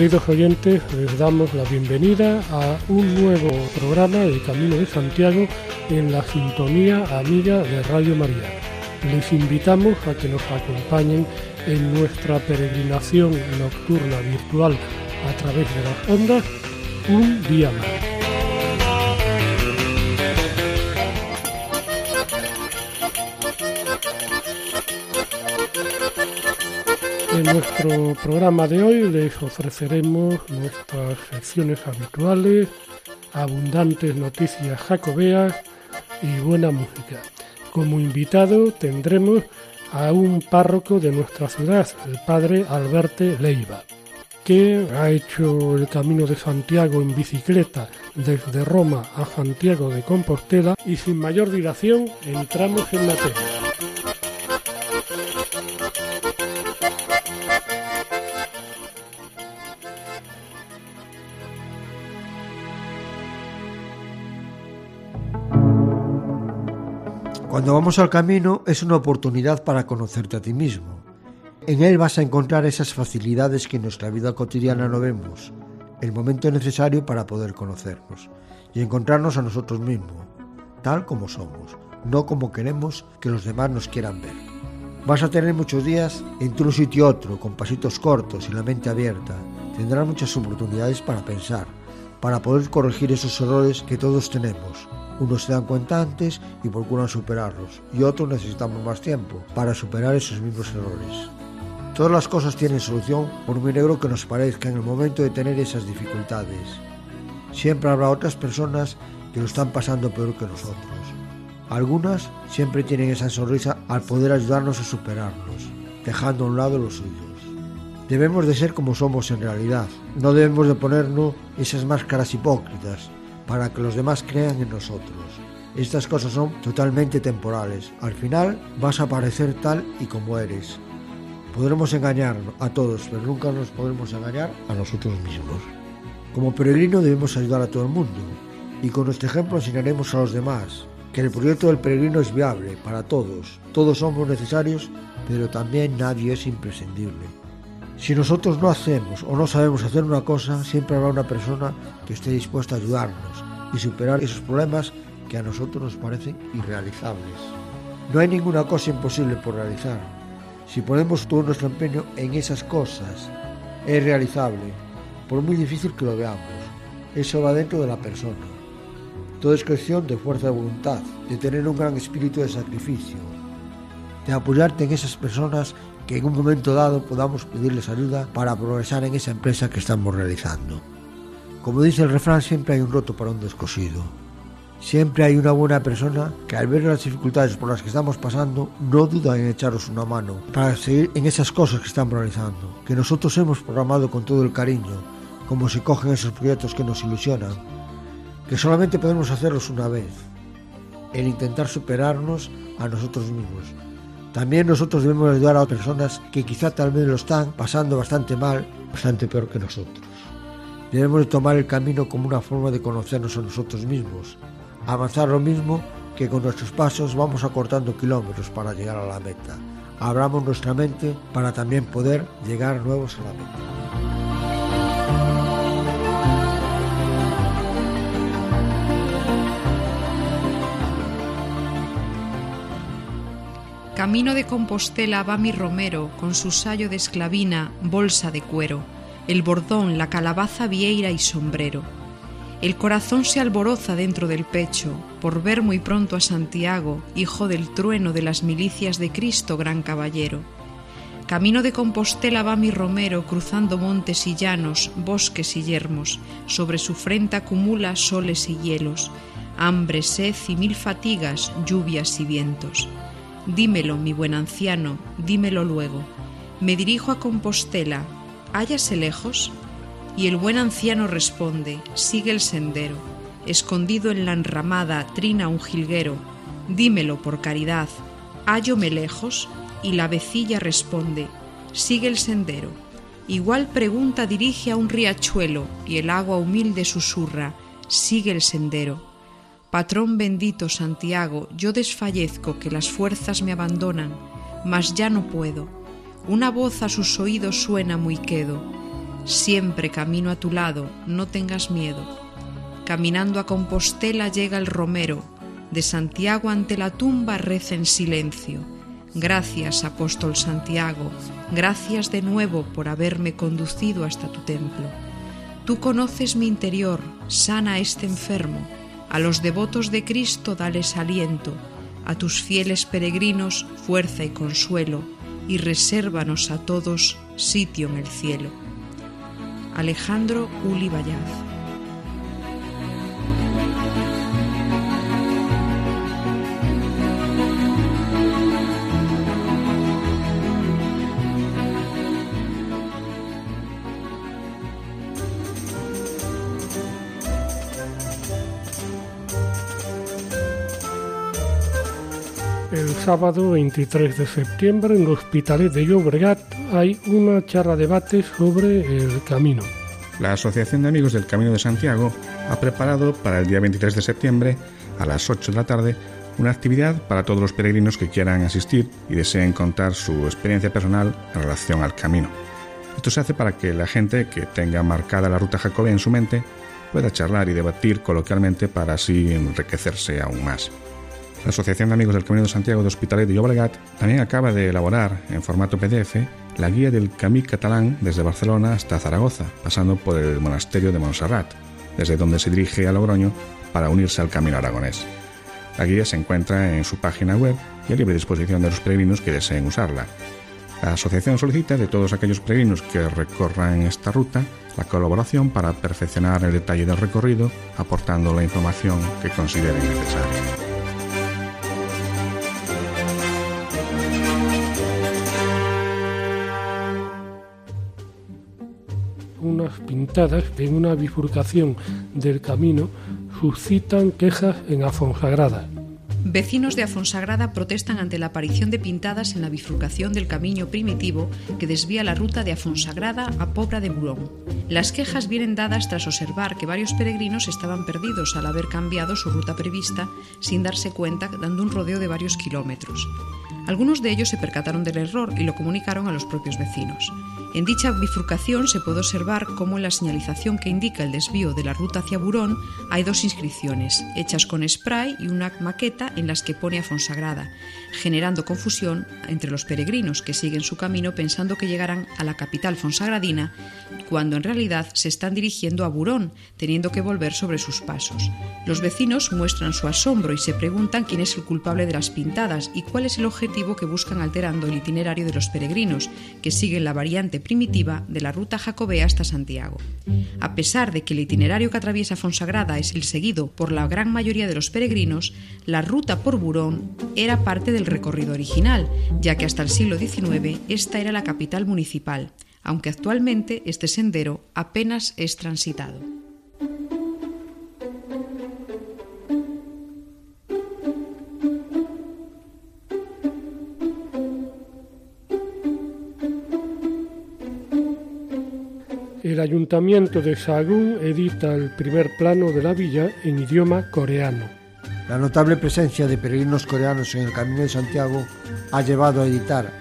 Queridos oyentes, les damos la bienvenida a un nuevo programa de Camino de Santiago en la sintonía amiga de Radio María. Les invitamos a que nos acompañen en nuestra peregrinación nocturna virtual a través de las ondas un día más. Nuestro programa de hoy les ofreceremos nuestras secciones habituales, abundantes noticias jacobeas y buena música. Como invitado tendremos a un párroco de nuestra ciudad, el padre Alberte Leiva, que ha hecho el camino de Santiago en bicicleta desde Roma a Santiago de Compostela y sin mayor dilación entramos en materia. Cuando vamos al camino es una oportunidad para conocerte a ti mismo. En él vas a encontrar esas facilidades que en nuestra vida cotidiana no vemos, el momento necesario para poder conocernos y encontrarnos a nosotros mismos, tal como somos, no como queremos que los demás nos quieran ver. Vas a tener muchos días entre un sitio y otro, con pasitos cortos y la mente abierta. Tendrás muchas oportunidades para pensar, para poder corregir esos errores que todos tenemos, unos se dan cuenta antes y procuran superarlos, y otros necesitamos más tiempo para superar esos mismos errores. Todas las cosas tienen solución, por muy negro que nos parezca en el momento de tener esas dificultades. Siempre habrá otras personas que lo están pasando peor que nosotros. Algunas siempre tienen esa sonrisa al poder ayudarnos a superarlos, dejando a un lado los suyos. Debemos de ser como somos en realidad, no debemos de ponernos esas máscaras hipócritas para que los demás crean en nosotros. Estas cosas son totalmente temporales. Al final vas a aparecer tal y como eres. Podremos engañar a todos, pero nunca nos podremos engañar a nosotros mismos. Como peregrino debemos ayudar a todo el mundo y con nuestro ejemplo enseñaremos a los demás que el proyecto del peregrino es viable para todos. Todos somos necesarios, pero también nadie es imprescindible. Si nosotros no hacemos o no sabemos hacer una cosa, siempre habrá una persona que esté dispuesta a ayudarnos y superar esos problemas que a nosotros nos parecen irrealizables. No hay ninguna cosa imposible por realizar. Si ponemos todo nuestro empeño en esas cosas, es realizable, por muy difícil que lo veamos. Eso va dentro de la persona. Todo es cuestión de fuerza de voluntad, de tener un gran espíritu de sacrificio, de apoyarte en esas personas que en un momento dado podamos pedirles ayuda para progresar en esa empresa que estamos realizando. Como dice el refrán, siempre hay un roto para un descosido. Siempre hay una buena persona que al ver las dificultades por las que estamos pasando no duda en echaros una mano para seguir en esas cosas que estamos realizando, que nosotros hemos programado con todo el cariño, como se cogen esos proyectos que nos ilusionan, que solamente podemos hacerlos una vez, el intentar superarnos a nosotros mismos, también nosotros debemos ayudar a personas que quizá tal vez lo están pasando bastante mal, bastante peor que nosotros. Debemos de tomar el camino como una forma de conocernos a nosotros mismos, avanzar lo mismo que con nuestros pasos vamos acortando kilómetros para llegar a la meta. Abramos nuestra mente para también poder llegar nuevos a la meta. Camino de Compostela va mi romero con su sayo de esclavina, bolsa de cuero, el bordón, la calabaza vieira y sombrero. El corazón se alboroza dentro del pecho por ver muy pronto a Santiago, hijo del trueno de las milicias de Cristo, gran caballero. Camino de Compostela va mi romero cruzando montes y llanos, bosques y yermos, sobre su frente acumula soles y hielos, hambre, sed y mil fatigas, lluvias y vientos. Dímelo, mi buen anciano, dímelo luego. Me dirijo a Compostela. ¿Hállase lejos? Y el buen anciano responde, sigue el sendero. Escondido en la enramada trina un jilguero, dímelo por caridad, hállome lejos, y la vecilla responde, sigue el sendero. Igual pregunta dirige a un riachuelo, y el agua humilde susurra, sigue el sendero. Patrón bendito Santiago, yo desfallezco que las fuerzas me abandonan, mas ya no puedo. Una voz a sus oídos suena muy quedo. Siempre camino a tu lado, no tengas miedo. Caminando a Compostela llega el romero, de Santiago ante la tumba reza en silencio. Gracias, apóstol Santiago, gracias de nuevo por haberme conducido hasta tu templo. Tú conoces mi interior, sana a este enfermo, a los devotos de Cristo dales aliento, a tus fieles peregrinos fuerza y consuelo, y resérvanos a todos sitio en el cielo. Alejandro Uli sábado 23 de septiembre en Hospitalet de Llobregat hay una charla debate sobre el camino. La Asociación de Amigos del Camino de Santiago ha preparado para el día 23 de septiembre a las 8 de la tarde una actividad para todos los peregrinos que quieran asistir y deseen contar su experiencia personal en relación al camino. Esto se hace para que la gente que tenga marcada la ruta jacobea en su mente pueda charlar y debatir coloquialmente para así enriquecerse aún más. La Asociación de Amigos del Camino de Santiago de Hospitalet de Llobregat también acaba de elaborar en formato PDF la guía del Camí catalán desde Barcelona hasta Zaragoza, pasando por el monasterio de Montserrat, desde donde se dirige a Logroño para unirse al Camino Aragonés. La guía se encuentra en su página web y a libre disposición de los peregrinos que deseen usarla. La asociación solicita de todos aquellos peregrinos que recorran esta ruta la colaboración para perfeccionar el detalle del recorrido, aportando la información que consideren necesaria. Unas pintadas en una bifurcación del camino suscitan quejas en Afonsagrada. Vecinos de Afonsagrada protestan ante la aparición de pintadas en la bifurcación del camino primitivo que desvía la ruta de Afonsagrada a Pobra de Burón. Las quejas vienen dadas tras observar que varios peregrinos estaban perdidos al haber cambiado su ruta prevista sin darse cuenta dando un rodeo de varios kilómetros. Algunos de ellos se percataron del error y lo comunicaron a los propios vecinos. En dicha bifurcación se puede observar cómo en la señalización que indica el desvío de la ruta hacia Burón hay dos inscripciones, hechas con spray y una maqueta en las que pone a Fonsagrada, generando confusión entre los peregrinos que siguen su camino pensando que llegarán a la capital fonsagradina, cuando en realidad se están dirigiendo a Burón, teniendo que volver sobre sus pasos. Los vecinos muestran su asombro y se preguntan quién es el culpable de las pintadas y cuál es el objetivo que buscan alterando el itinerario de los peregrinos, que siguen la variante primitiva de la ruta jacobea hasta Santiago. A pesar de que el itinerario que atraviesa Fonsagrada es el seguido por la gran mayoría de los peregrinos, la ruta por Burón era parte del recorrido original, ya que hasta el siglo XIX esta era la capital municipal, aunque actualmente este sendero apenas es transitado. El ayuntamiento de Sagún edita el primer plano de la villa en idioma coreano. La notable presencia de peregrinos coreanos en el Camino de Santiago ha llevado a editar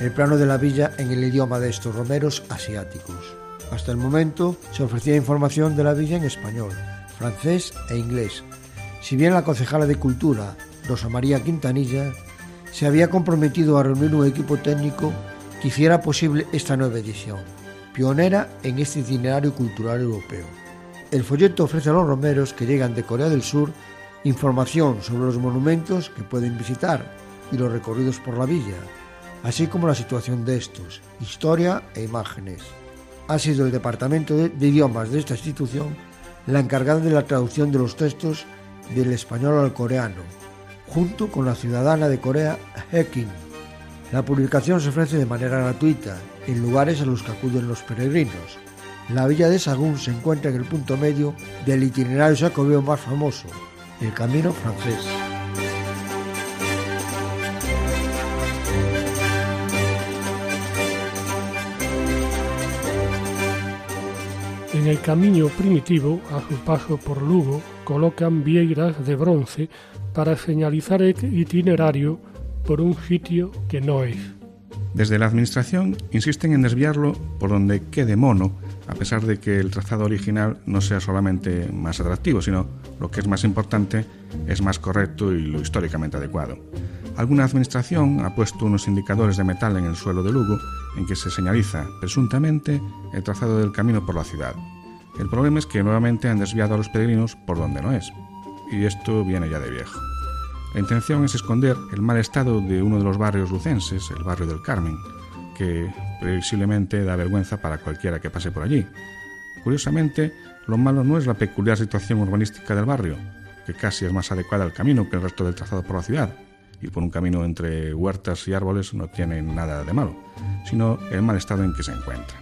el plano de la villa en el idioma de estos romeros asiáticos. Hasta el momento se ofrecía información de la villa en español, francés e inglés. Si bien la concejala de Cultura, Rosa María Quintanilla, se había comprometido a reunir un equipo técnico que hiciera posible esta nueva edición pionera en este itinerario cultural europeo. El folleto ofrece a los romeros que llegan de Corea del Sur información sobre los monumentos que pueden visitar y los recorridos por la villa, así como la situación de estos, historia e imágenes. Ha sido el Departamento de, Idiomas de esta institución la encargada de la traducción de los textos del español al coreano, junto con la ciudadana de Corea, Hekin. La publicación se ofrece de manera gratuita en lugares a los que acuden los peregrinos. La villa de Sagún se encuentra en el punto medio del itinerario jacobeo más famoso, el Camino Francés. En el camino primitivo, a su paso por Lugo, colocan vieiras de bronce para señalizar el itinerario por un sitio que no es. Desde la Administración insisten en desviarlo por donde quede mono, a pesar de que el trazado original no sea solamente más atractivo, sino, lo que es más importante, es más correcto y lo históricamente adecuado. Alguna administración ha puesto unos indicadores de metal en el suelo de Lugo en que se señaliza, presuntamente, el trazado del camino por la ciudad. El problema es que nuevamente han desviado a los peregrinos por donde no es, y esto viene ya de viejo. La intención es esconder el mal estado de uno de los barrios lucenses, el barrio del Carmen, que previsiblemente da vergüenza para cualquiera que pase por allí. Curiosamente, lo malo no es la peculiar situación urbanística del barrio, que casi es más adecuada al camino que el resto del trazado por la ciudad, y por un camino entre huertas y árboles no tiene nada de malo, sino el mal estado en que se encuentra.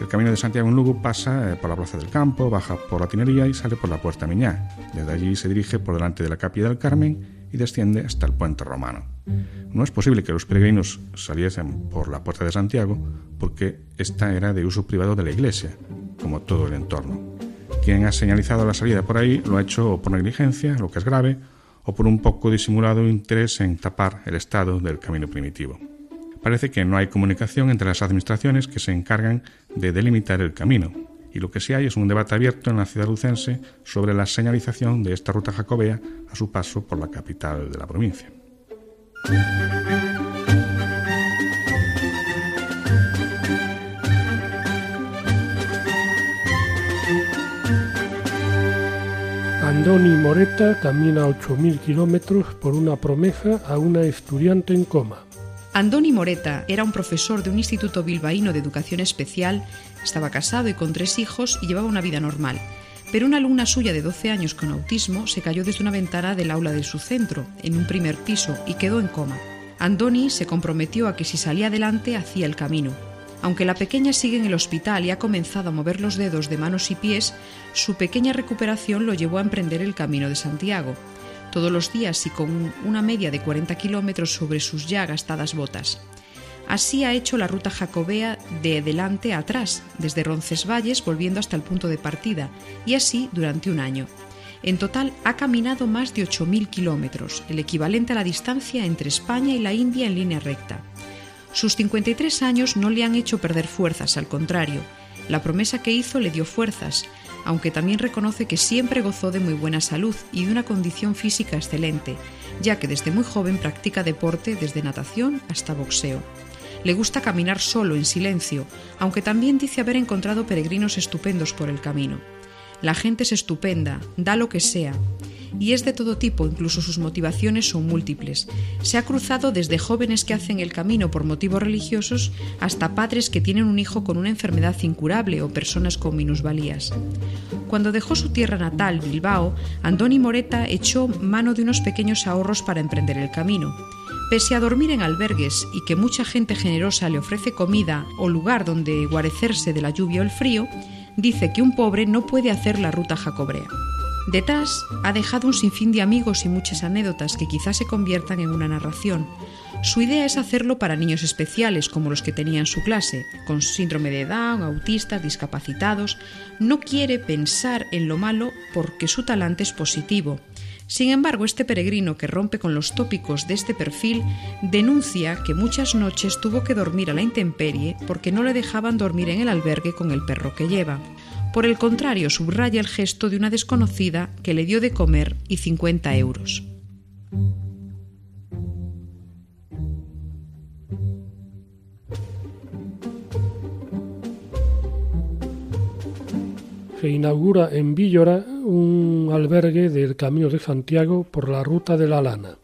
El camino de Santiago en Lugo pasa eh, por la Plaza del Campo, baja por la Tinería y sale por la Puerta Miñá. Desde allí se dirige por delante de la Capilla del Carmen y desciende hasta el puente romano. No es posible que los peregrinos saliesen por la puerta de Santiago porque esta era de uso privado de la iglesia, como todo el entorno. Quien ha señalizado la salida por ahí lo ha hecho por negligencia, lo que es grave, o por un poco disimulado interés en tapar el estado del camino primitivo. Parece que no hay comunicación entre las administraciones que se encargan de delimitar el camino, y lo que sí hay es un debate abierto en la ciudad lucense sobre la señalización de esta ruta jacobea a su paso por la capital de la provincia. Andoni Moreta camina 8.000 kilómetros por una promesa a una estudiante en coma. Andoni Moreta era un profesor de un instituto bilbaíno de educación especial, estaba casado y con tres hijos y llevaba una vida normal. Pero una alumna suya de 12 años con autismo se cayó desde una ventana del aula de su centro, en un primer piso, y quedó en coma. Andoni se comprometió a que si salía adelante hacía el camino. Aunque la pequeña sigue en el hospital y ha comenzado a mover los dedos de manos y pies, su pequeña recuperación lo llevó a emprender el camino de Santiago todos los días y con una media de 40 kilómetros sobre sus ya gastadas botas. Así ha hecho la ruta jacobea de delante a atrás, desde Roncesvalles volviendo hasta el punto de partida, y así durante un año. En total ha caminado más de 8.000 kilómetros, el equivalente a la distancia entre España y la India en línea recta. Sus 53 años no le han hecho perder fuerzas, al contrario, la promesa que hizo le dio fuerzas aunque también reconoce que siempre gozó de muy buena salud y de una condición física excelente, ya que desde muy joven practica deporte desde natación hasta boxeo. Le gusta caminar solo, en silencio, aunque también dice haber encontrado peregrinos estupendos por el camino. La gente es estupenda, da lo que sea, y es de todo tipo, incluso sus motivaciones son múltiples. Se ha cruzado desde jóvenes que hacen el camino por motivos religiosos hasta padres que tienen un hijo con una enfermedad incurable o personas con minusvalías. Cuando dejó su tierra natal, Bilbao, Andoni Moreta echó mano de unos pequeños ahorros para emprender el camino. Pese a dormir en albergues y que mucha gente generosa le ofrece comida o lugar donde guarecerse de la lluvia o el frío, dice que un pobre no puede hacer la ruta jacobrea. Detrás ha dejado un sinfín de amigos y muchas anécdotas que quizás se conviertan en una narración. Su idea es hacerlo para niños especiales como los que tenía en su clase, con síndrome de Down, autistas, discapacitados. No quiere pensar en lo malo porque su talante es positivo. Sin embargo, este peregrino que rompe con los tópicos de este perfil denuncia que muchas noches tuvo que dormir a la intemperie porque no le dejaban dormir en el albergue con el perro que lleva. Por el contrario, subraya el gesto de una desconocida que le dio de comer y 50 euros. Se inaugura en Villora un albergue del Camino de Santiago por la Ruta de la Lana.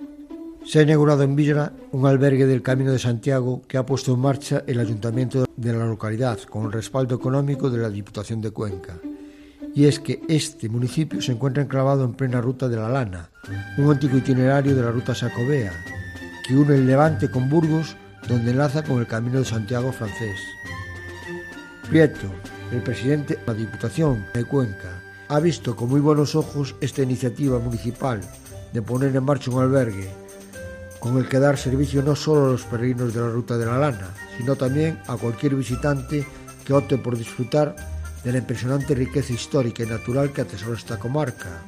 Se ha inaugurado en Villora un albergue del Camino de Santiago que ha puesto en marcha el Ayuntamiento de la localidad con el respaldo económico de la Diputación de Cuenca. Y es que este municipio se encuentra enclavado en plena ruta de la Lana, un antiguo itinerario de la ruta Sacobea, que une el Levante con Burgos, donde enlaza con el Camino de Santiago francés. Prieto, el presidente de la Diputación de Cuenca ha visto con muy buenos ojos esta iniciativa municipal de poner en marcha un albergue con el que dar servicio no solo a los peregrinos de la Ruta de la Lana, sino también a cualquier visitante que opte por disfrutar de la impresionante riqueza histórica y natural que atesora esta comarca,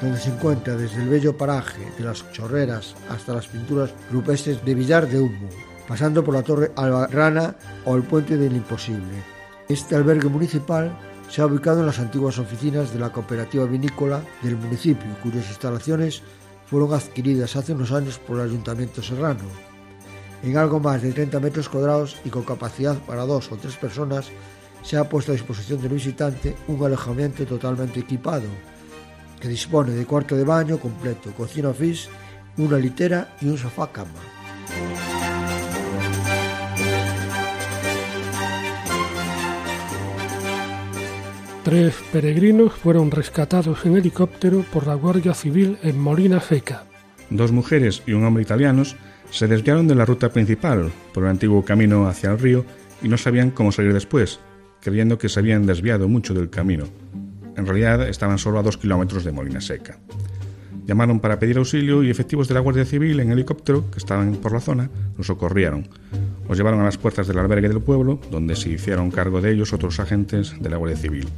donde se encuentra desde el bello paraje de las chorreras hasta las pinturas rupestres de Villar de Humo, pasando por la Torre Albarrana o el Puente del Imposible. Este albergue municipal se ha ubicado en las antiguas oficinas de la cooperativa vinícola del municipio, cuyas instalaciones fueron adquiridas hace unos años por el Ayuntamiento Serrano. En algo más de 30 metros cuadrados y con capacidad para dos o tres personas, se ha puesto a disposición del visitante un alojamiento totalmente equipado, que dispone de cuarto de baño completo, cocina office, una litera y un sofá cama. Tres peregrinos fueron rescatados en helicóptero por la Guardia Civil en Molina Seca. Dos mujeres y un hombre italianos se desviaron de la ruta principal por el antiguo camino hacia el río y no sabían cómo salir después, creyendo que se habían desviado mucho del camino. En realidad estaban solo a dos kilómetros de Molina Seca. Llamaron para pedir auxilio y efectivos de la Guardia Civil en helicóptero que estaban por la zona los socorrieron. Los llevaron a las puertas del albergue del pueblo, donde se hicieron cargo de ellos otros agentes de la Guardia Civil.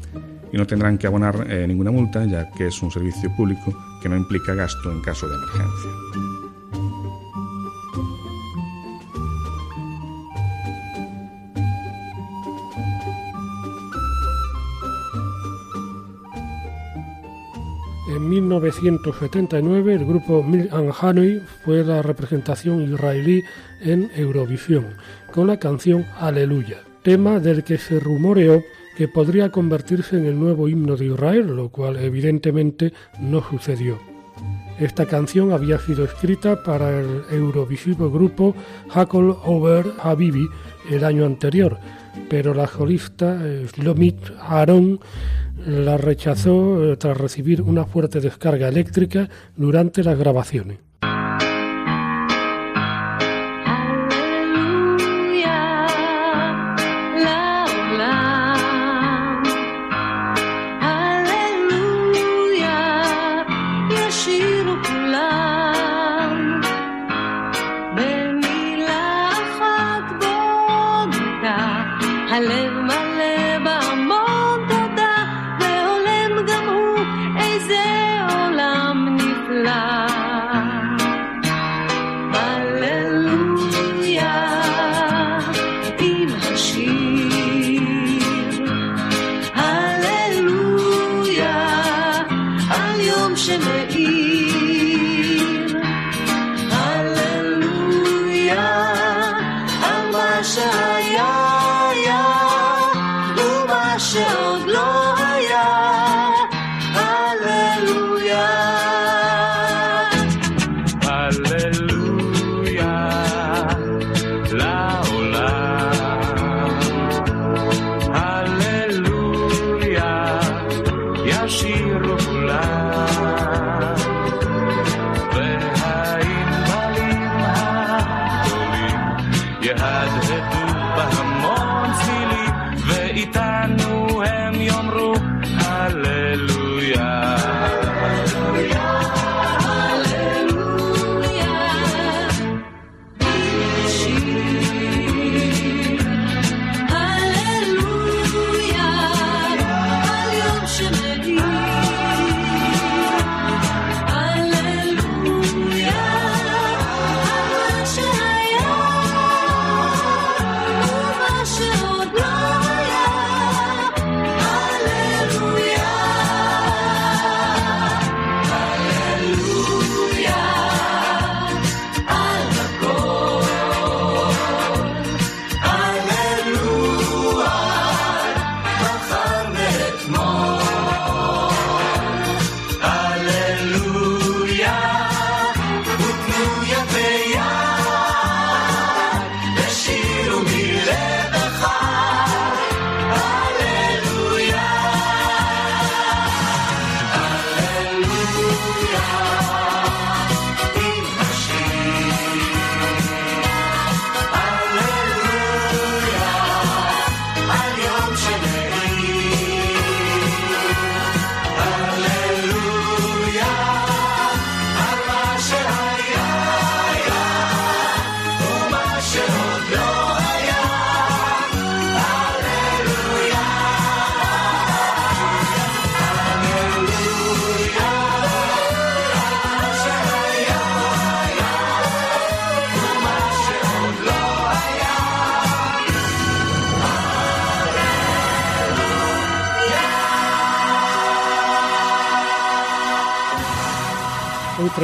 Y no tendrán que abonar eh, ninguna multa, ya que es un servicio público que no implica gasto en caso de emergencia. En 1979 el grupo Milk and Honey fue la representación israelí en Eurovisión con la canción Aleluya, tema del que se rumoreó que podría convertirse en el nuevo himno de Israel, lo cual evidentemente no sucedió. Esta canción había sido escrita para el eurovisivo grupo Hakol Over Habibi el año anterior, pero la solista Slomit Aaron la rechazó eh, tras recibir una fuerte descarga eléctrica durante las grabaciones. ישירו כולם. והענבלים הגדולים יהדהדו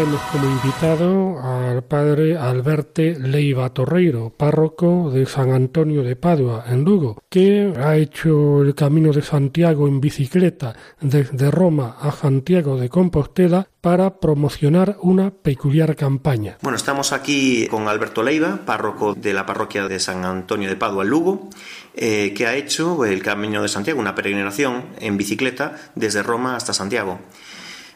hoy traemos como invitado al padre Alberte Leiva Torreiro, párroco de San Antonio de Padua, en Lugo, que ha hecho el camino de Santiago en bicicleta desde Roma a Santiago de Compostela para promocionar una peculiar campaña. Bueno, estamos aquí con Alberto Leiva, párroco de la parroquia de San Antonio de Padua, en Lugo, eh, que ha hecho el Camino de Santiago, una peregrinación en bicicleta desde Roma hasta Santiago.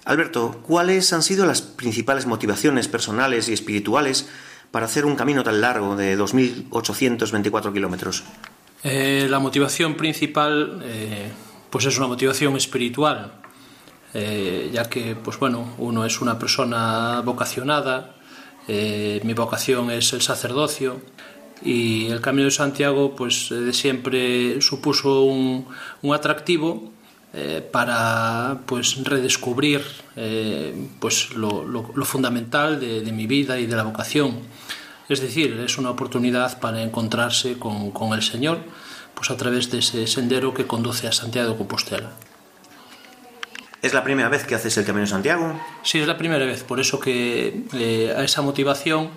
Alberto, ¿cuáles han sido las principales motivaciones personales y espirituales para hacer un camino tan largo de 2.824 kilómetros? Eh, la motivación principal, eh, pues es una motivación espiritual, eh, ya que, pues bueno, uno es una persona vocacionada, mi vocación es el sacerdocio y el Camino de Santiago, pues de siempre supuso un, un atractivo eh, para pues redescubrir eh, pues lo, fundamental de, mi vida y de la vocación. Es decir, es una oportunidad para encontrarse con, el Señor pues a través de ese sendero que conduce a Santiago de Compostela. ¿Es la primera vez que haces el Camino de Santiago? Sí, es la primera vez, por eso que eh, a esa motivación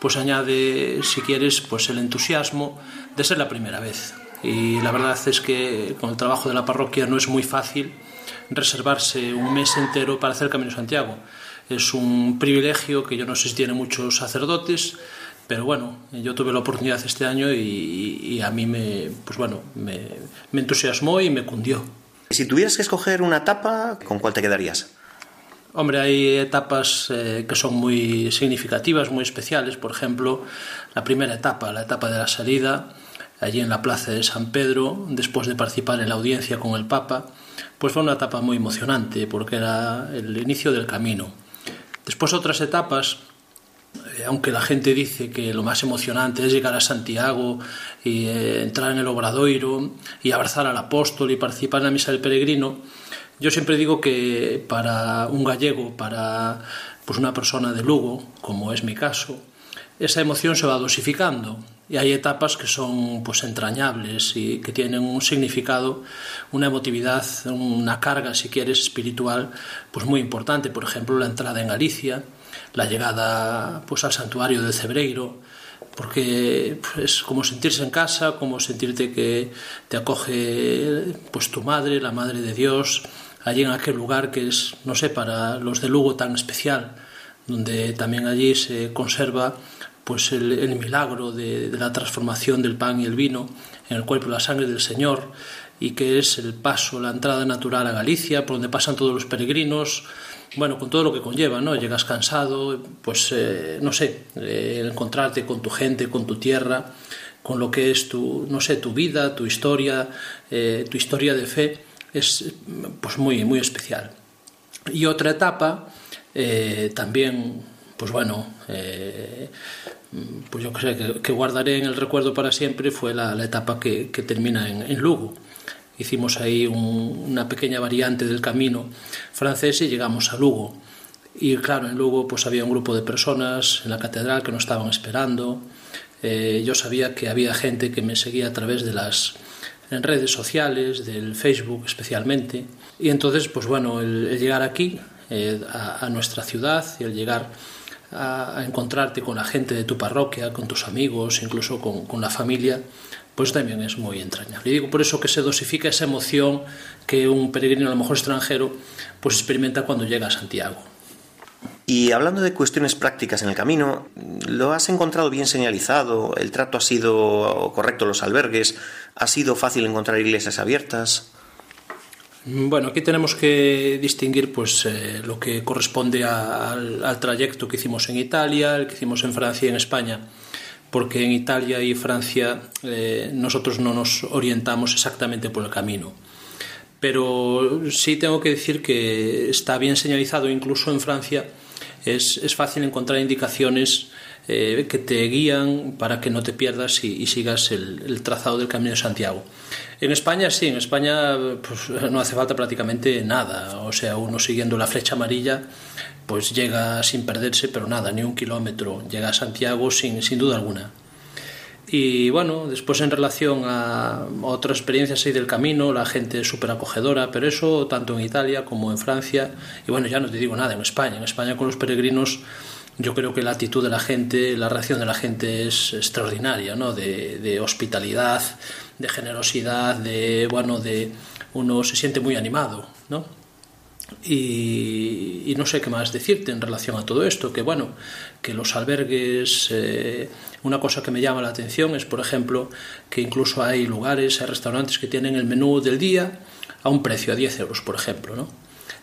pues añade, si quieres, pues el entusiasmo de ser la primera vez y la verdad es que con el trabajo de la parroquia no es muy fácil reservarse un mes entero para hacer Camino Santiago. Es un privilegio que yo no sé si tiene muchos sacerdotes, pero bueno, yo tuve la oportunidad este año y, a mí me, pues bueno, me, entusiasmó y me cundió. Si tuvieras que escoger una etapa, ¿con cuál te quedarías? Hombre, hay etapas eh, que son muy significativas, muy especiales. Por ejemplo, la primera etapa, la etapa de la salida, allí en la plaza de San Pedro, después de participar en la audiencia con el Papa, pues fue una etapa muy emocionante porque era el inicio del camino. Después otras etapas, eh, aunque la gente dice que lo más emocionante es llegar a Santiago y eh, entrar en el Obradoiro y abrazar al apóstol y participar en la misa del peregrino, yo siempre digo que para un gallego, para pues una persona de Lugo, como es mi caso, esa emoción se va dosificando y hay etapas que son pues entrañables y que tienen un significado, una emotividad, una carga, si quieres, espiritual, pues muy importante. Por ejemplo, la entrada en Galicia, la llegada pues al santuario de Cebreiro, porque pues, es como sentirse en casa, como sentirte que te acoge pues tu madre, la madre de Dios, allí en aquel lugar que es, no sé, para los de Lugo tan especial, donde también allí se conserva pues el, milagro de, la transformación del pan y el vino en el cuerpo y la sangre del Señor y que es el paso, la entrada natural a Galicia, por donde pasan todos los peregrinos, bueno, con todo lo que conlleva, ¿no? Llegas cansado, pues, eh, no sé, eh, encontrarte con tu gente, con tu tierra, con lo que es tu, no sé, tu vida, tu historia, eh, tu historia de fe, es pues muy, muy especial. Y otra etapa, también, pues bueno, pues yo sé, que, guardaré en el recuerdo para siempre fue la, etapa que, termina en, Lugo. Hicimos ahí una pequeña variante del camino francés y llegamos a Lugo. Y claro, en Lugo pues había un grupo de personas en la catedral que nos estaban esperando. Eh, yo sabía que había gente que me seguía a través de las redes sociales, del Facebook especialmente. Y entonces, pues bueno, el, llegar aquí, eh, a, a, nuestra ciudad y el llegar a, encontrarte con la gente de tu parroquia, con tus amigos, incluso con, la familia, pues también es muy entrañable. Y digo por eso que se dosifica esa emoción que un peregrino, a lo mejor extranjero, pues experimenta cuando llega a Santiago. Y hablando de cuestiones prácticas en el camino, ¿lo has encontrado bien señalizado? ¿El trato ha sido correcto los albergues? ¿Ha sido fácil encontrar iglesias abiertas? Bueno, aquí tenemos que distinguir pues eh, lo que corresponde al, trayecto que hicimos en Italia, el que hicimos en Francia y en España, porque en Italia y Francia eh, nosotros no nos orientamos exactamente por el camino. Pero sí tengo que decir que está bien señalizado, incluso en Francia es, es fácil encontrar indicaciones eh, que te guían para que no te pierdas y, sigas el, trazado del Camino de Santiago. En España sí, en España pues, no hace falta prácticamente nada, o sea, uno siguiendo la flecha amarilla pues llega sin perderse, pero nada, ni un kilómetro, llega a Santiago sin, sin duda alguna. Y bueno, después en relación a otras experiencias ahí del camino, la gente es súper acogedora, pero eso tanto en Italia como en Francia, y bueno, ya no te digo nada, en España. En España con los peregrinos yo creo que la actitud de la gente, la reacción de la gente es extraordinaria, ¿no? De, de hospitalidad, de generosidad, de, bueno, de uno se siente muy animado, ¿no? Y, y, no sé qué más decirte en relación a todo esto, que bueno, que los albergues, eh, una cosa que me llama la atención es, por ejemplo, que incluso hay lugares, hay restaurantes que tienen el menú del día a un precio, a 10 euros, por ejemplo, ¿no?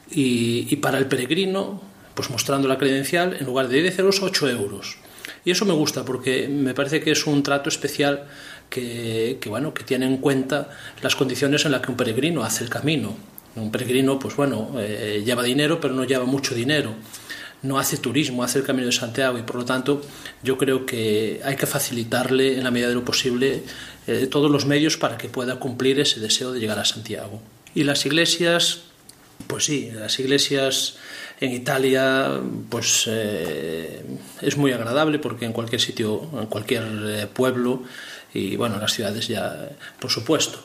Y, y para el peregrino, pues mostrando la credencial, en lugar de 10 euros, 8 euros. Y eso me gusta porque me parece que es un trato especial que, que, bueno, que tiene en cuenta las condiciones en las que un peregrino hace el camino un peregrino, pues bueno, eh, lleva dinero, pero no lleva mucho dinero. No hace turismo, hace el Camino de Santiago y por lo tanto yo creo que hay que facilitarle en la medida de lo posible eh, todos los medios para que pueda cumplir ese deseo de llegar a Santiago. Y las iglesias, pues sí, las iglesias en Italia pues eh, es muy agradable porque en cualquier sitio, en cualquier eh, pueblo y bueno, en las ciudades ya, por supuesto,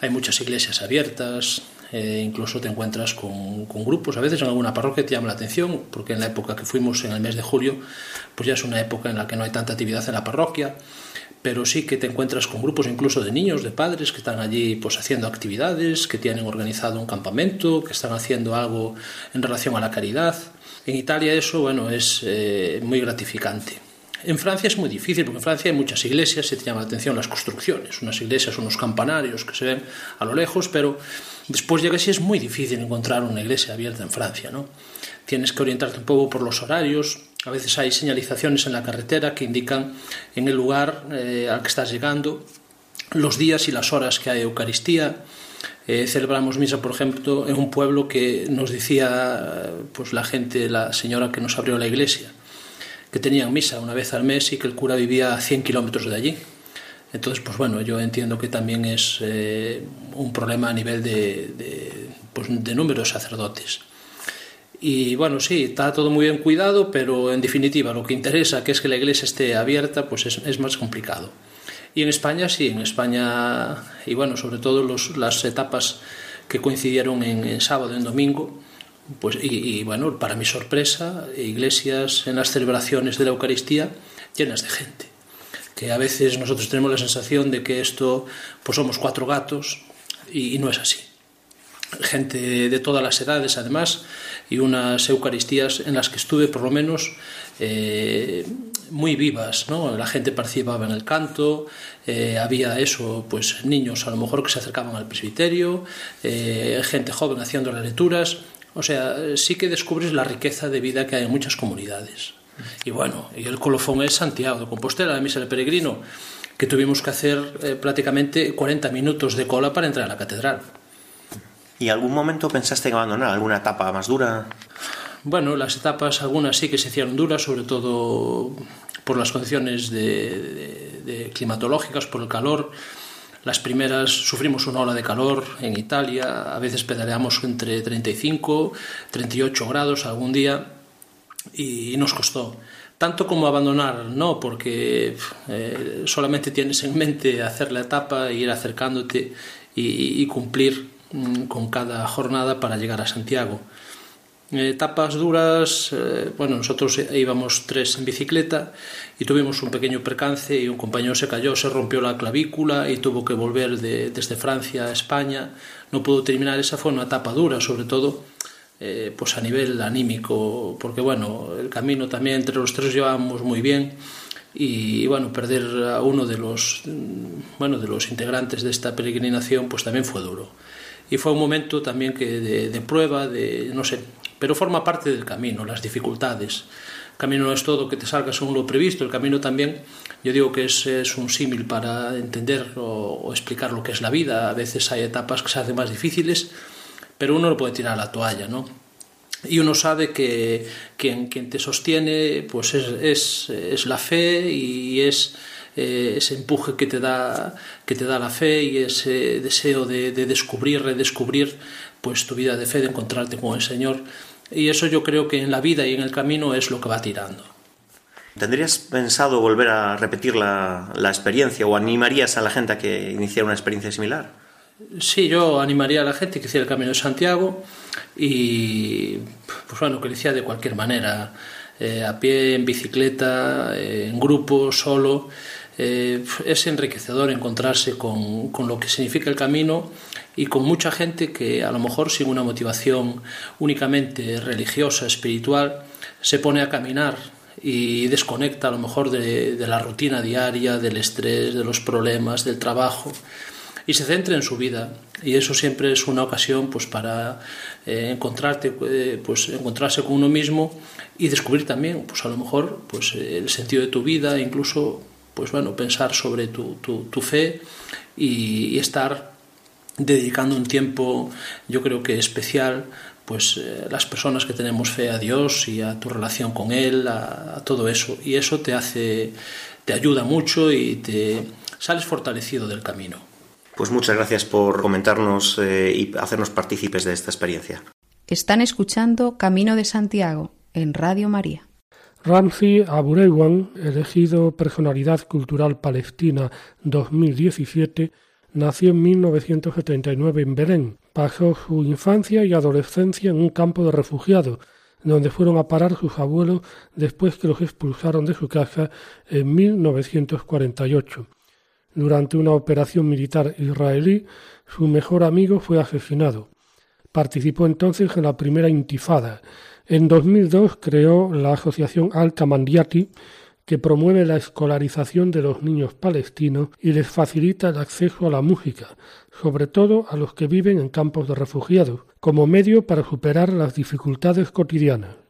hay muchas iglesias abiertas, eh, incluso te encuentras con, con, grupos, a veces en alguna parroquia te llama la atención, porque en la época que fuimos, en el mes de julio, pues ya es una época en la que no hay tanta actividad en la parroquia, pero sí que te encuentras con grupos incluso de niños, de padres que están allí pues haciendo actividades, que tienen organizado un campamento, que están haciendo algo en relación a la caridad. En Italia eso, bueno, es eh, muy gratificante. En Francia es muy difícil, porque en Francia hay muchas iglesias, se te llama la atención las construcciones, unas iglesias, unos campanarios que se ven a lo lejos, pero después ya que sí es muy difícil encontrar una iglesia abierta en Francia, ¿no? Tienes que orientarte un poco por los horarios, a veces hay señalizaciones en la carretera que indican en el lugar eh, al que estás llegando los días y las horas que hay Eucaristía. Eh, celebramos misa, por ejemplo, en un pueblo que nos decía pues la gente, la señora que nos abrió la iglesia, que tenían misa una vez al mes y que el cura vivía a 100 kilómetros de allí. Entonces, pues bueno, yo entiendo que también es eh, un problema a nivel de, de, pues, de número de sacerdotes. Y bueno, sí, está todo muy bien cuidado, pero en definitiva lo que interesa, que es que la iglesia esté abierta, pues es, es más complicado. Y en España sí, en España, y bueno, sobre todo los, las etapas que coincidieron en, sábado en domingo, pues, y, bueno, para mi sorpresa, iglesias en las celebraciones de la Eucaristía llenas de gente. Que a veces nosotros tenemos la sensación de que esto, pues somos cuatro gatos, y no es así. Gente de todas las edades, además, y unas Eucaristías en las que estuve, por lo menos, eh, muy vivas, ¿no? La gente participaba en el canto, eh, había eso, pues niños a lo mejor que se acercaban al presbiterio, eh, gente joven haciendo las lecturas, o sea, sí que descubres la riqueza de vida que hay en muchas comunidades. Y bueno, y el colofón es Santiago de Compostela, la misa del peregrino, que tuvimos que hacer prácticamente 40 minutos de cola para entrar a la catedral. ¿Y algún momento pensaste en abandonar alguna etapa más dura? Bueno, las etapas algunas sí que se hicieron duras, sobre todo por las condiciones climatológicas, por el calor. Las primeras sufrimos una ola de calor en Italia, a veces pedaleamos entre 35, 38 grados algún día y nos costó. Tanto como abandonar, no, porque eh, solamente tienes en mente hacer la etapa ir acercándote y, cumplir con cada jornada para llegar a Santiago. Etapas duras, eh, bueno, nosotros íbamos tres en bicicleta y tuvimos un pequeño percance y un compañero se cayó, se rompió la clavícula y tuvo que volver de, desde Francia a España. No pudo terminar, esa fue una etapa dura, sobre todo eh, pues a nivel anímico, porque bueno, el camino también entre los tres llevábamos muy bien y, bueno, perder a uno de los, bueno, de los integrantes de esta peregrinación pues también fue duro. Y fue un momento también que de, de prueba, de, no sé, pero forma parte del camino, las dificultades. El camino no es todo que te salga según lo previsto, el camino también, yo digo que es, es un símil para entender o, o, explicar lo que es la vida. A veces hay etapas que se hacen más difíciles, pero uno no puede tirar la toalla, ¿no? Y uno sabe que quien, quien te sostiene pues es, es, es la fe y es eh, ese empuje que te, da, que te da la fe y ese deseo de, de descubrir, redescubrir pues tu vida de fe, de encontrarte con el Señor y eso yo creo que en la vida y en el camino es lo que va tirando. ¿Tendrías pensado volver a repetir la, la experiencia o animarías a la gente a que iniciara una experiencia similar? Sí, yo animaría a la gente que hiciera el Camino de Santiago y, pues bueno, que lo hiciera de cualquier manera, eh, a pie, en bicicleta, eh, en grupo, solo. Eh, es enriquecedor encontrarse con, con, lo que significa el camino y con mucha gente que a lo mejor sin una motivación únicamente religiosa, espiritual, se pone a caminar y desconecta a lo mejor de, de la rutina diaria, del estrés, de los problemas, del trabajo y se centra en su vida. Y eso siempre es una ocasión pues para eh, encontrarte eh, pues encontrarse con uno mismo y descubrir también pues a lo mejor pues el sentido de tu vida incluso pues bueno pensar sobre tu, tu, tu fe y, y, estar dedicando un tiempo yo creo que especial pues eh, las personas que tenemos fe a Dios y a tu relación con él a, a todo eso y eso te hace te ayuda mucho y te sales fortalecido del camino pues muchas gracias por comentarnos eh, y hacernos partícipes de esta experiencia. Están escuchando Camino de Santiago en Radio María. Ramzi Aburewan, elegido Personalidad Cultural Palestina 2017, nació en 1979 en Belén. Pasó su infancia y adolescencia en un campo de refugiados, donde fueron a parar sus abuelos después que los expulsaron de su casa en 1948. Durante una operación militar israelí, su mejor amigo fue asesinado. Participó entonces en la primera intifada. En 2002 creó la asociación Al-Tamandiati, que promueve la escolarización de los niños palestinos y les facilita el acceso a la música, sobre todo a los que viven en campos de refugiados, como medio para superar las dificultades cotidianas.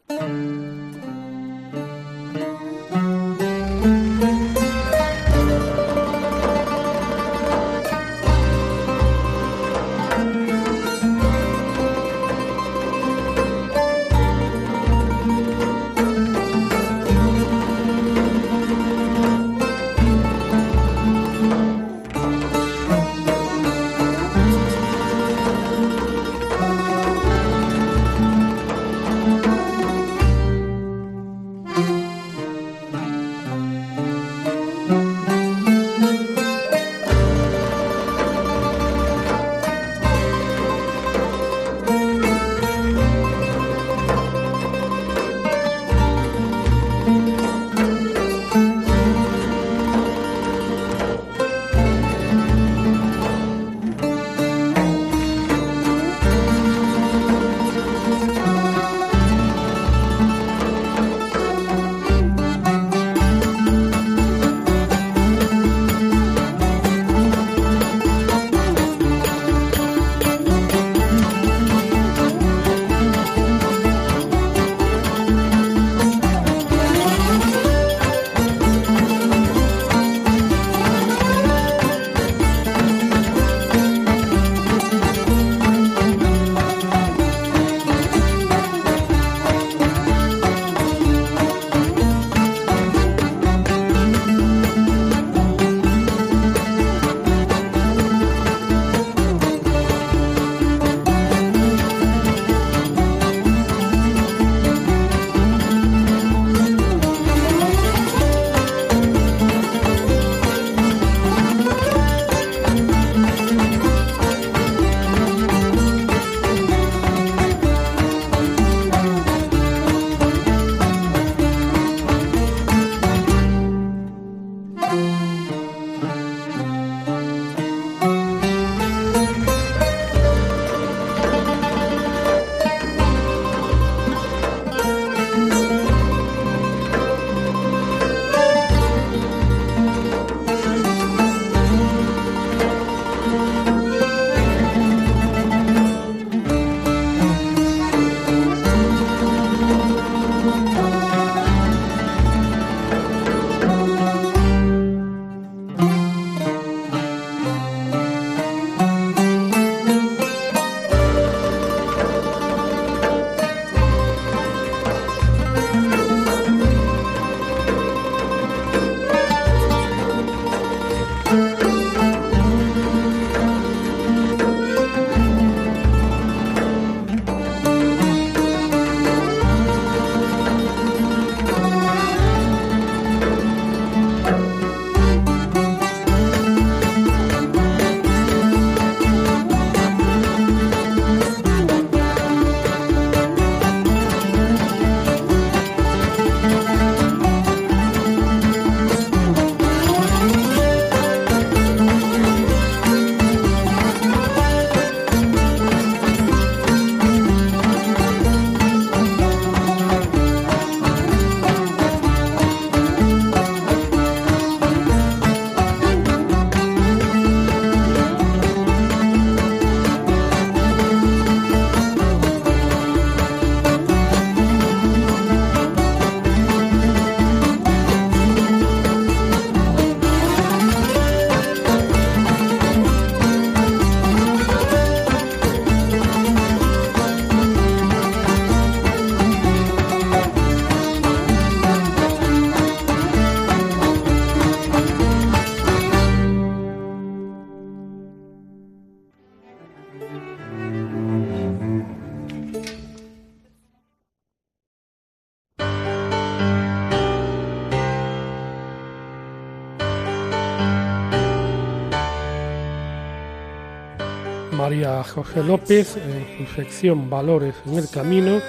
José López, en su sección Valores en el Camino,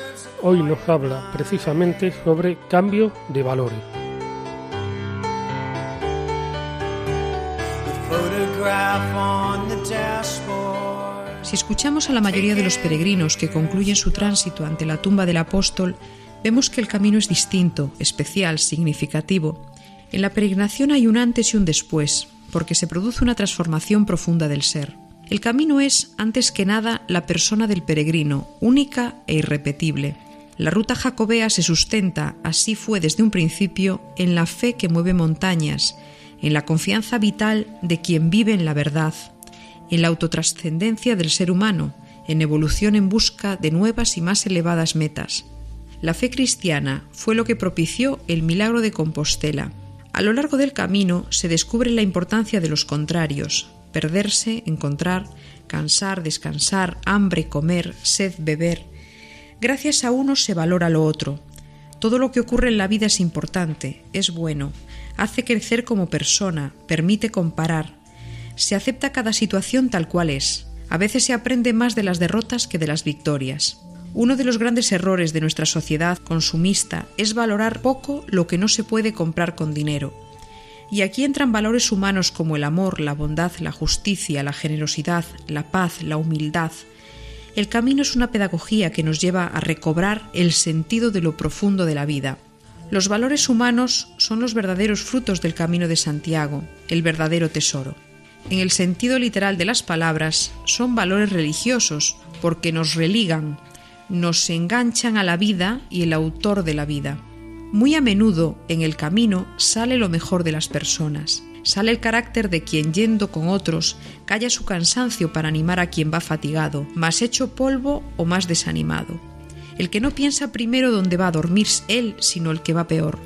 hoy nos habla precisamente sobre cambio de valores. Si escuchamos a la mayoría de los peregrinos que concluyen su tránsito ante la tumba del apóstol, vemos que el camino es distinto, especial, significativo. En la peregrinación hay un antes y un después, porque se produce una transformación profunda del ser. El camino es, antes que nada, la persona del peregrino, única e irrepetible. La ruta jacobea se sustenta, así fue desde un principio, en la fe que mueve montañas, en la confianza vital de quien vive en la verdad, en la autotrascendencia del ser humano, en evolución en busca de nuevas y más elevadas metas. La fe cristiana fue lo que propició el milagro de Compostela, a lo largo del camino se descubre la importancia de los contrarios, perderse, encontrar, cansar, descansar, hambre, comer, sed, beber. Gracias a uno se valora lo otro. Todo lo que ocurre en la vida es importante, es bueno, hace crecer como persona, permite comparar. Se acepta cada situación tal cual es. A veces se aprende más de las derrotas que de las victorias. Uno de los grandes errores de nuestra sociedad consumista es valorar poco lo que no se puede comprar con dinero. Y aquí entran valores humanos como el amor, la bondad, la justicia, la generosidad, la paz, la humildad. El camino es una pedagogía que nos lleva a recobrar el sentido de lo profundo de la vida. Los valores humanos son los verdaderos frutos del camino de Santiago, el verdadero tesoro. En el sentido literal de las palabras, son valores religiosos, porque nos religan, nos enganchan a la vida y el autor de la vida. Muy a menudo en el camino sale lo mejor de las personas, sale el carácter de quien yendo con otros calla su cansancio para animar a quien va fatigado, más hecho polvo o más desanimado. El que no piensa primero dónde va a dormir él, sino el que va peor.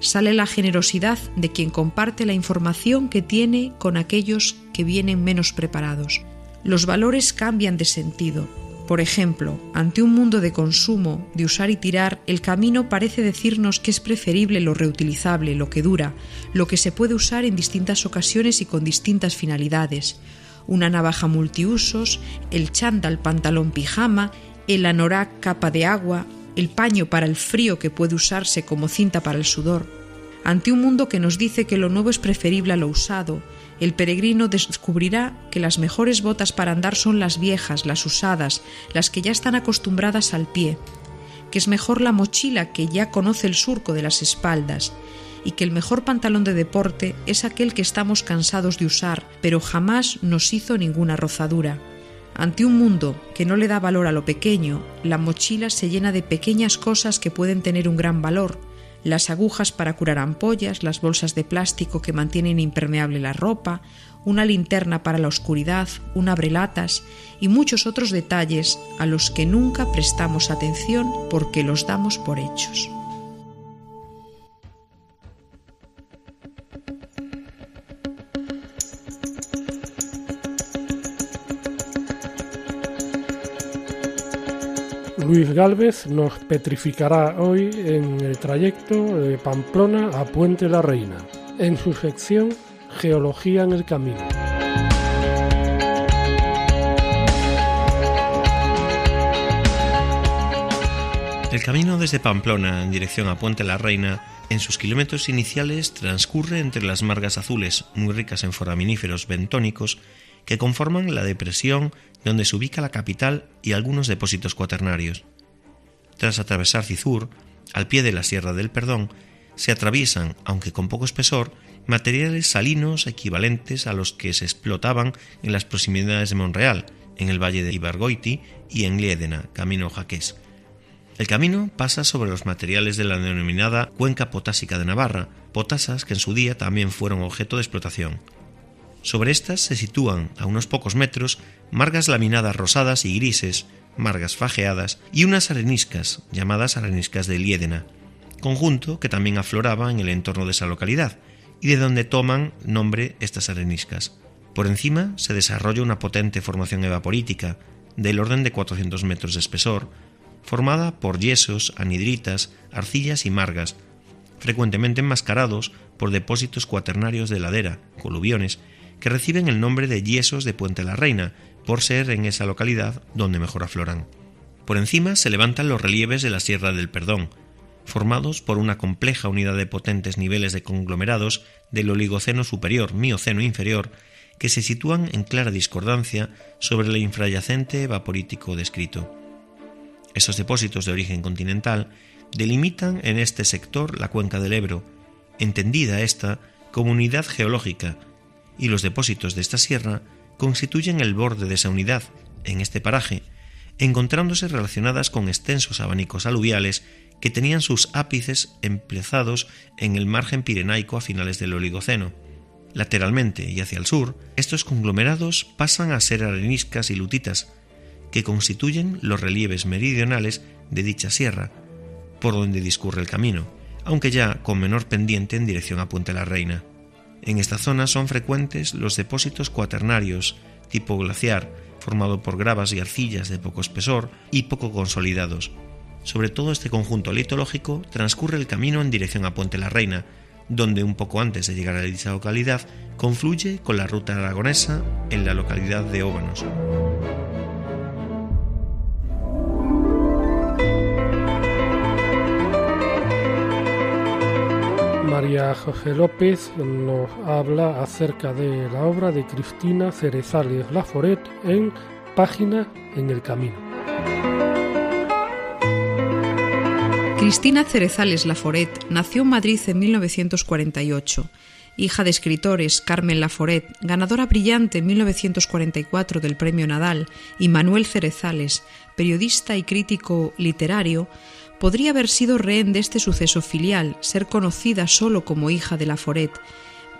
Sale la generosidad de quien comparte la información que tiene con aquellos que vienen menos preparados. Los valores cambian de sentido, por ejemplo, ante un mundo de consumo, de usar y tirar, el camino parece decirnos que es preferible lo reutilizable, lo que dura, lo que se puede usar en distintas ocasiones y con distintas finalidades. Una navaja multiusos, el chándal pantalón pijama, el anorak capa de agua, el paño para el frío que puede usarse como cinta para el sudor. Ante un mundo que nos dice que lo nuevo es preferible a lo usado, el peregrino descubrirá que las mejores botas para andar son las viejas, las usadas, las que ya están acostumbradas al pie, que es mejor la mochila que ya conoce el surco de las espaldas, y que el mejor pantalón de deporte es aquel que estamos cansados de usar, pero jamás nos hizo ninguna rozadura. Ante un mundo que no le da valor a lo pequeño, la mochila se llena de pequeñas cosas que pueden tener un gran valor, las agujas para curar ampollas, las bolsas de plástico que mantienen impermeable la ropa, una linterna para la oscuridad, un abrelatas y muchos otros detalles a los que nunca prestamos atención porque los damos por hechos. Luis Galvez nos petrificará hoy en el trayecto de Pamplona a Puente la Reina, en su sección Geología en el Camino. El camino desde Pamplona en dirección a Puente la Reina, en sus kilómetros iniciales transcurre entre las margas azules, muy ricas en foraminíferos bentónicos, que conforman la depresión donde se ubica la capital y algunos depósitos cuaternarios. Tras atravesar Cizur, al pie de la Sierra del Perdón, se atraviesan, aunque con poco espesor, materiales salinos equivalentes a los que se explotaban en las proximidades de Monreal, en el valle de Ibargoiti y en Liédena, camino jaqués. El camino pasa sobre los materiales de la denominada cuenca potásica de Navarra, potasas que en su día también fueron objeto de explotación. Sobre estas se sitúan, a unos pocos metros, margas laminadas rosadas y grises, margas fajeadas y unas areniscas, llamadas areniscas de Liédena, conjunto que también afloraba en el entorno de esa localidad, y de donde toman nombre estas areniscas. Por encima se desarrolla una potente formación evaporítica, del orden de 400 metros de espesor, formada por yesos, anhidritas, arcillas y margas, frecuentemente enmascarados por depósitos cuaternarios de ladera, coluviones, que reciben el nombre de yesos de Puente la Reina, por ser en esa localidad donde mejor afloran. Por encima se levantan los relieves de la Sierra del Perdón, formados por una compleja unidad de potentes niveles de conglomerados del Oligoceno superior, Mioceno inferior, que se sitúan en clara discordancia sobre el infrayacente vaporítico descrito. Esos depósitos de origen continental delimitan en este sector la cuenca del Ebro, entendida esta como unidad geológica, y los depósitos de esta sierra constituyen el borde de esa unidad en este paraje, encontrándose relacionadas con extensos abanicos aluviales que tenían sus ápices emplazados en el margen pirenaico a finales del Oligoceno. Lateralmente y hacia el sur, estos conglomerados pasan a ser areniscas y lutitas, que constituyen los relieves meridionales de dicha sierra, por donde discurre el camino, aunque ya con menor pendiente en dirección a Puente la Reina. En esta zona son frecuentes los depósitos cuaternarios, tipo glaciar, formado por gravas y arcillas de poco espesor y poco consolidados. Sobre todo este conjunto litológico transcurre el camino en dirección a Puente la Reina, donde un poco antes de llegar a dicha localidad confluye con la ruta aragonesa en la localidad de Óbanos. María José López nos habla acerca de la obra de Cristina Cerezales Laforet en Página en el Camino. Cristina Cerezales Laforet nació en Madrid en 1948. Hija de escritores Carmen Laforet, ganadora brillante en 1944 del Premio Nadal, y Manuel Cerezales, periodista y crítico literario, podría haber sido rehén de este suceso filial, ser conocida solo como hija de Laforet,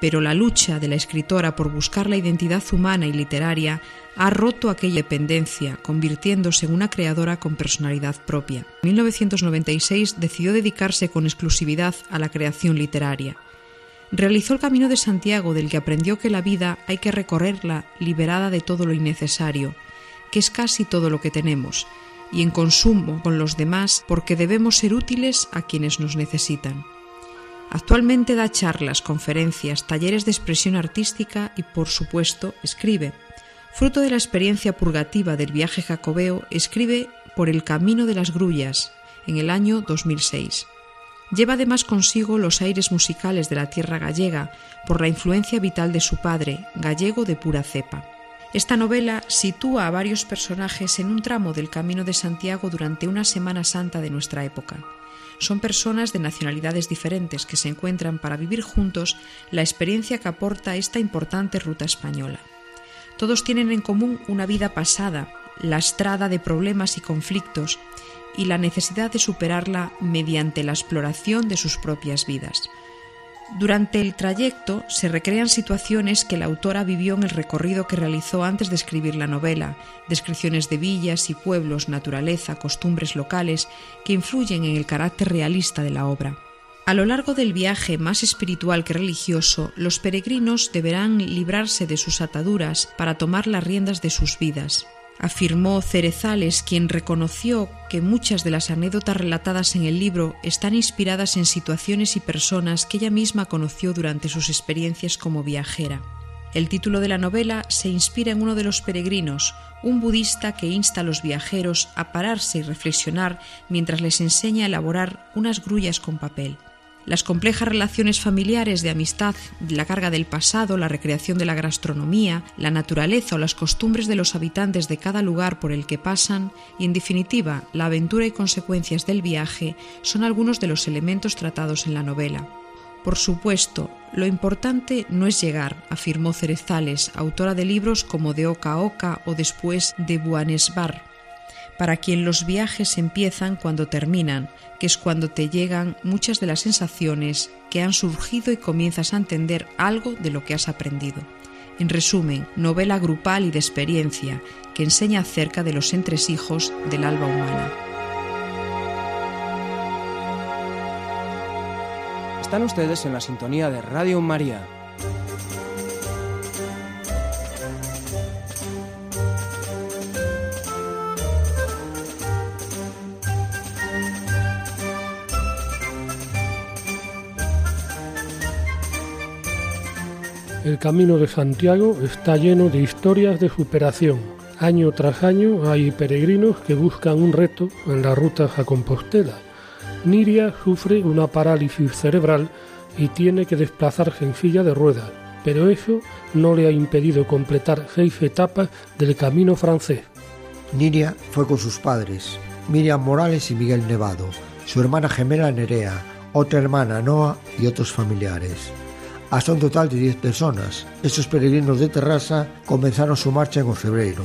pero la lucha de la escritora por buscar la identidad humana y literaria ha roto aquella dependencia, convirtiéndose en una creadora con personalidad propia. En 1996 decidió dedicarse con exclusividad a la creación literaria. Realizó el Camino de Santiago del que aprendió que la vida hay que recorrerla liberada de todo lo innecesario, que es casi todo lo que tenemos, y en consumo con los demás porque debemos ser útiles a quienes nos necesitan. Actualmente da charlas, conferencias, talleres de expresión artística y, por supuesto, escribe. Fruto de la experiencia purgativa del viaje jacobeo, escribe Por el camino de las grullas en el año 2006. Lleva además consigo los aires musicales de la tierra gallega por la influencia vital de su padre, gallego de pura cepa. Esta novela sitúa a varios personajes en un tramo del Camino de Santiago durante una Semana Santa de nuestra época. Son personas de nacionalidades diferentes que se encuentran para vivir juntos la experiencia que aporta esta importante ruta española. Todos tienen en común una vida pasada, lastrada de problemas y conflictos, y la necesidad de superarla mediante la exploración de sus propias vidas. Durante el trayecto se recrean situaciones que la autora vivió en el recorrido que realizó antes de escribir la novela, descripciones de villas y pueblos, naturaleza, costumbres locales que influyen en el carácter realista de la obra. A lo largo del viaje más espiritual que religioso, los peregrinos deberán librarse de sus ataduras para tomar las riendas de sus vidas afirmó Cerezales, quien reconoció que muchas de las anécdotas relatadas en el libro están inspiradas en situaciones y personas que ella misma conoció durante sus experiencias como viajera. El título de la novela se inspira en uno de los peregrinos, un budista que insta a los viajeros a pararse y reflexionar mientras les enseña a elaborar unas grullas con papel. Las complejas relaciones familiares de amistad, la carga del pasado, la recreación de la gastronomía, la naturaleza o las costumbres de los habitantes de cada lugar por el que pasan y, en definitiva, la aventura y consecuencias del viaje son algunos de los elementos tratados en la novela. Por supuesto, lo importante no es llegar, afirmó Cerezales, autora de libros como De Oca a Oca o después de Buanesbar, para quien los viajes empiezan cuando terminan, que es cuando te llegan muchas de las sensaciones que han surgido y comienzas a entender algo de lo que has aprendido. En resumen, novela grupal y de experiencia que enseña acerca de los entresijos del alba humana. Están ustedes en la sintonía de Radio María El camino de Santiago está lleno de historias de superación, Año tras año hay peregrinos que buscan un reto en las rutas a Compostela. Niria sufre una parálisis cerebral y tiene que desplazarse en silla de ruedas, pero eso no le ha impedido completar seis etapas del camino francés. Niria fue con sus padres, Miriam Morales y Miguel Nevado, su hermana gemela Nerea, otra hermana Noa y otros familiares. Hasta un total de 10 personas, estos peregrinos de Terrassa comenzaron su marcha en febrero.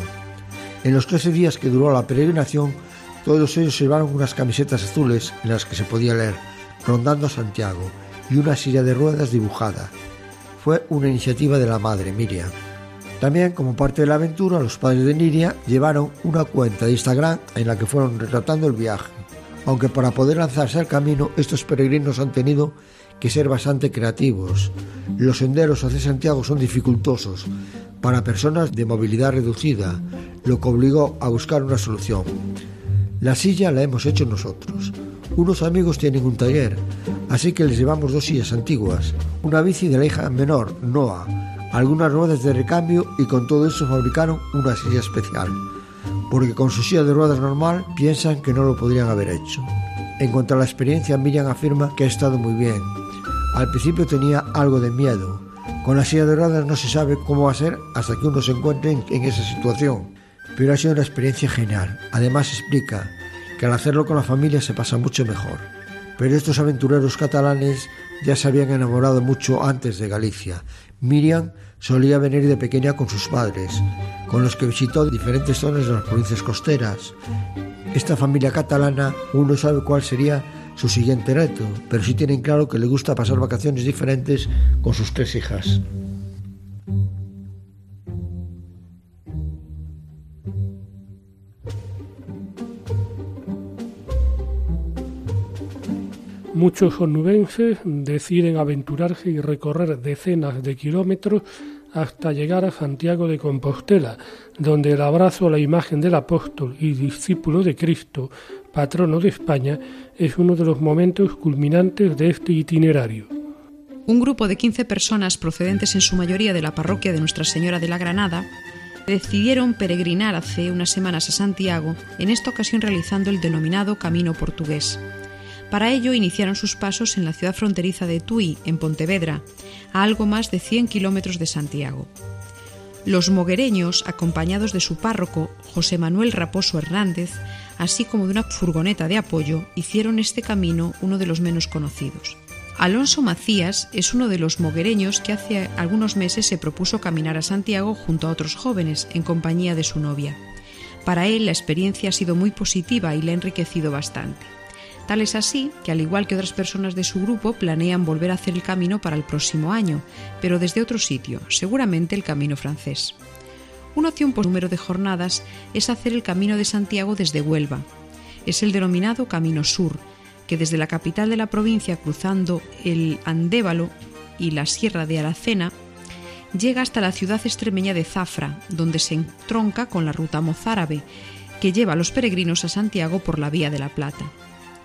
En los 13 días que duró la peregrinación, todos ellos llevaron unas camisetas azules en las que se podía leer Rondando Santiago y una silla de ruedas dibujada. Fue una iniciativa de la madre Miriam. También, como parte de la aventura, los padres de Niria llevaron una cuenta de Instagram en la que fueron retratando el viaje. Aunque para poder lanzarse al camino, estos peregrinos han tenido que ser bastante creativos. Los senderos hacia Santiago son dificultosos para personas de movilidad reducida, lo que obligó a buscar una solución. La silla la hemos hecho nosotros. Unos amigos tienen un taller, así que les llevamos dos sillas antiguas, una bici de la hija menor, Noah, algunas ruedas de recambio y con todo eso fabricaron una silla especial, porque con su silla de ruedas normal piensan que no lo podrían haber hecho. En cuanto a la experiencia, Miriam afirma que ha estado muy bien. Al principio tenía algo de miedo. Con la silla de ruedas no se sabe cómo ser hasta que uno se encuentre en, esa situación. Pero ha sido una experiencia genial. Además explica que al hacerlo con la familia se pasa mucho mejor. Pero estos aventureros catalanes ya se habían enamorado mucho antes de Galicia. Miriam solía venir de pequeña con sus padres, con los que visitó diferentes zonas de las provincias costeras. Esta familia catalana, uno sabe cuál sería su siguiente reto, pero sí tienen claro que le gusta pasar vacaciones diferentes con sus tres hijas. Muchos onubenses deciden aventurarse y recorrer decenas de kilómetros hasta llegar a Santiago de Compostela, donde el abrazo a la imagen del apóstol y discípulo de Cristo, patrono de España, es uno de los momentos culminantes de este itinerario. Un grupo de 15 personas procedentes en su mayoría de la parroquia de Nuestra Señora de la Granada decidieron peregrinar hace unas semanas a Santiago, en esta ocasión realizando el denominado Camino Portugués para ello iniciaron sus pasos en la ciudad fronteriza de Tui, en Pontevedra, a algo más de 100 kilómetros de Santiago. Los moguereños, acompañados de su párroco, José Manuel Raposo Hernández, así como de una furgoneta de apoyo, hicieron este camino uno de los menos conocidos. Alonso Macías es uno de los moguereños que hace algunos meses se propuso caminar a Santiago junto a otros jóvenes en compañía de su novia. Para él la experiencia ha sido muy positiva y le ha enriquecido bastante. Tal es así que, al igual que otras personas de su grupo, planean volver a hacer el camino para el próximo año, pero desde otro sitio, seguramente el camino francés. Una opción por número de jornadas es hacer el camino de Santiago desde Huelva. Es el denominado Camino Sur, que desde la capital de la provincia, cruzando el Andévalo y la Sierra de Aracena, llega hasta la ciudad extremeña de Zafra, donde se entronca con la ruta mozárabe, que lleva a los peregrinos a Santiago por la Vía de la Plata.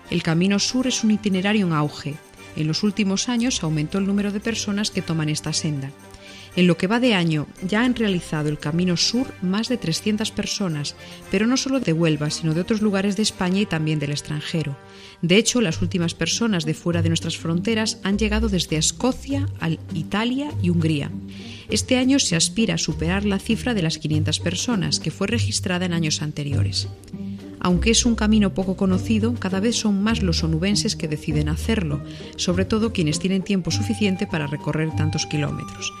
El Camino Sur es un itinerario en auge. En los últimos años aumentó el número de personas que toman esta senda. En lo que va de año ya han realizado el Camino Sur más de 300 personas, pero no solo de Huelva, sino de otros lugares de España y también del extranjero. De hecho, las últimas personas de fuera de nuestras fronteras han llegado desde Escocia, Italia y Hungría. Este año se aspira a superar la cifra de las 500 personas, que fue registrada en años anteriores. Aunque es un camino poco conocido, cada vez son más los onubenses que deciden hacerlo, sobre todo quienes tienen tiempo suficiente para recorrer tantos kilómetros.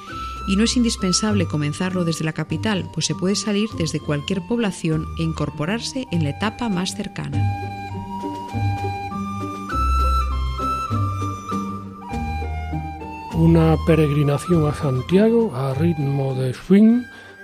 Y no es indispensable comenzarlo desde la capital, pues se puede salir desde cualquier población e incorporarse en la etapa más cercana. Una peregrinación a Santiago a ritmo de swing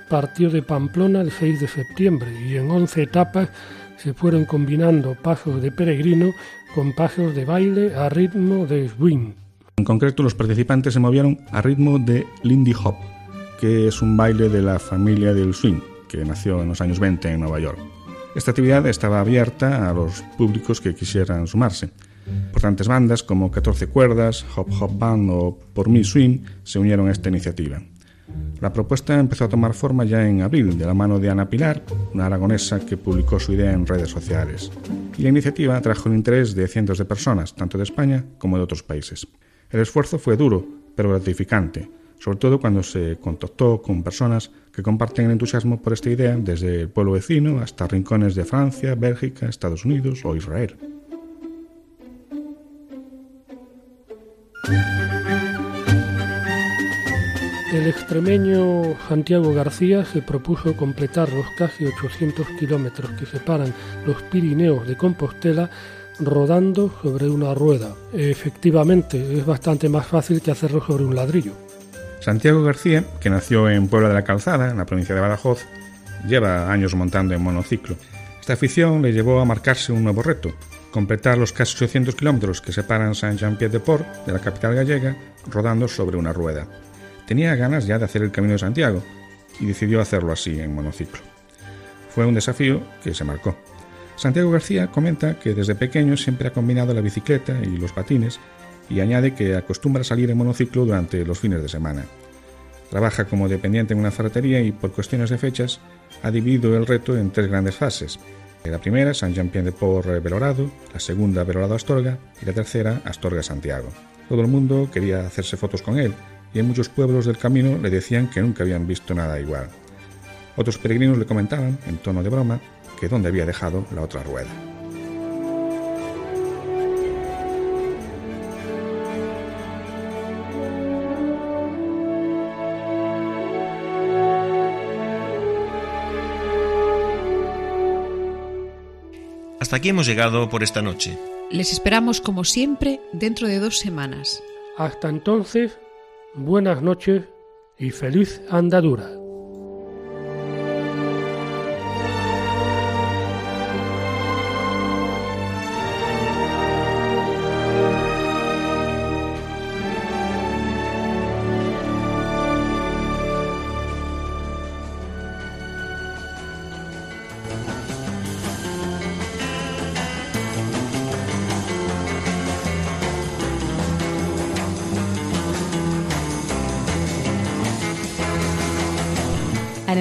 partió de Pamplona el 6 de septiembre y en 11 etapas se fueron combinando pasos de peregrino con pasos de baile a ritmo de swing. En concreto, los participantes se movieron a ritmo de Lindy Hop, que es un baile de la familia del swing, que nació en los años 20 en Nueva York. Esta actividad estaba abierta a los públicos que quisieran sumarse. Importantes bandas como 14 Cuerdas, Hop Hop Band o Por Mi Swing se unieron a esta iniciativa. La propuesta empezó a tomar forma ya en abril, de la mano de Ana Pilar, una aragonesa que publicó su idea en redes sociales. Y la iniciativa atrajo el interés de cientos de personas, tanto de España como de otros países. El esfuerzo fue duro, pero gratificante, sobre todo cuando se contactó con personas que comparten el entusiasmo por esta idea desde el pueblo vecino hasta rincones de Francia, Bélgica, Estados Unidos o Israel. El extremeño Santiago García se propuso completar los casi 800 kilómetros que separan los Pirineos de Compostela rodando sobre una rueda. Efectivamente, es bastante más fácil que hacerlo sobre un ladrillo. Santiago García, que nació en Puebla de la Calzada, en la provincia de Badajoz, lleva años montando en monociclo. Esta afición le llevó a marcarse un nuevo reto, completar los casi 800 kilómetros que separan Saint-Jean-Pied-de-Port de la capital gallega rodando sobre una rueda. Tenía ganas ya de hacer el Camino de Santiago y decidió hacerlo así en monociclo. Fue un desafío que se marcó. Santiago García comenta que desde pequeño siempre ha combinado la bicicleta y los patines y añade que acostumbra salir en monociclo durante los fines de semana. Trabaja como dependiente en una ferretería y por cuestiones de fechas ha dividido el reto en tres grandes fases. La primera, San Jean-Pierre de Port Belorado, la segunda, Belorado Astorga y la tercera, Astorga Santiago. Todo el mundo quería hacerse fotos con él y en muchos pueblos del camino le decían que nunca habían visto nada igual. Otros peregrinos le comentaban, en tono de broma, que dónde había dejado la otra rueda. Hasta aquí hemos llegado por esta noche. Les esperamos como siempre dentro de dos semanas. Hasta entonces, buenas noches y feliz andadura.